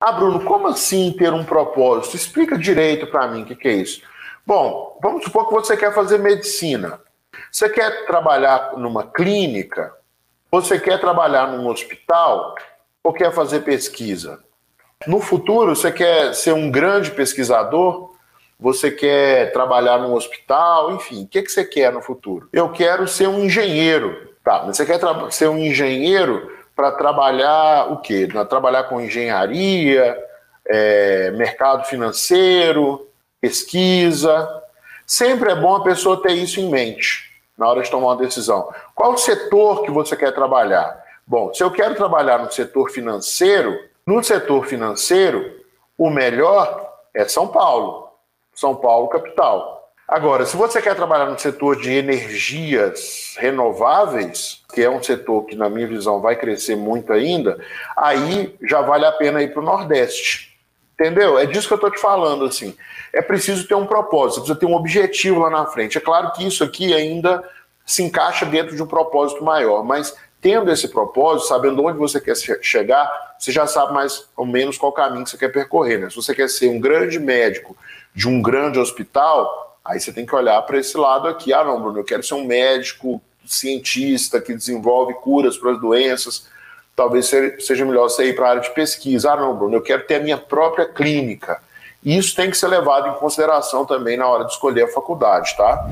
Ah, Bruno, como assim ter um propósito? Explica direito para mim o que, que é isso. Bom, vamos supor que você quer fazer medicina. Você quer trabalhar numa clínica? Você quer trabalhar num hospital? Ou quer fazer pesquisa? No futuro, você quer ser um grande pesquisador? Você quer trabalhar num hospital? Enfim, o que, que você quer no futuro? Eu quero ser um engenheiro. Tá, mas você quer ser um engenheiro para trabalhar o quê? Trabalhar com engenharia, é, mercado financeiro, pesquisa. Sempre é bom a pessoa ter isso em mente na hora de tomar uma decisão. Qual setor que você quer trabalhar? Bom, se eu quero trabalhar no setor financeiro, no setor financeiro, o melhor é São Paulo. São Paulo, capital. Agora, se você quer trabalhar no setor de energias renováveis, que é um setor que, na minha visão, vai crescer muito ainda, aí já vale a pena ir para o Nordeste. Entendeu? É disso que eu estou te falando, assim. É preciso ter um propósito, precisa ter um objetivo lá na frente. É claro que isso aqui ainda se encaixa dentro de um propósito maior, mas tendo esse propósito, sabendo onde você quer chegar, você já sabe mais ou menos qual caminho que você quer percorrer. Né? Se você quer ser um grande médico de um grande hospital, Aí você tem que olhar para esse lado aqui. Ah, não, Bruno, eu quero ser um médico cientista que desenvolve curas para as doenças. Talvez seja melhor você ir para a área de pesquisa. Ah, não, Bruno, eu quero ter a minha própria clínica. Isso tem que ser levado em consideração também na hora de escolher a faculdade, tá?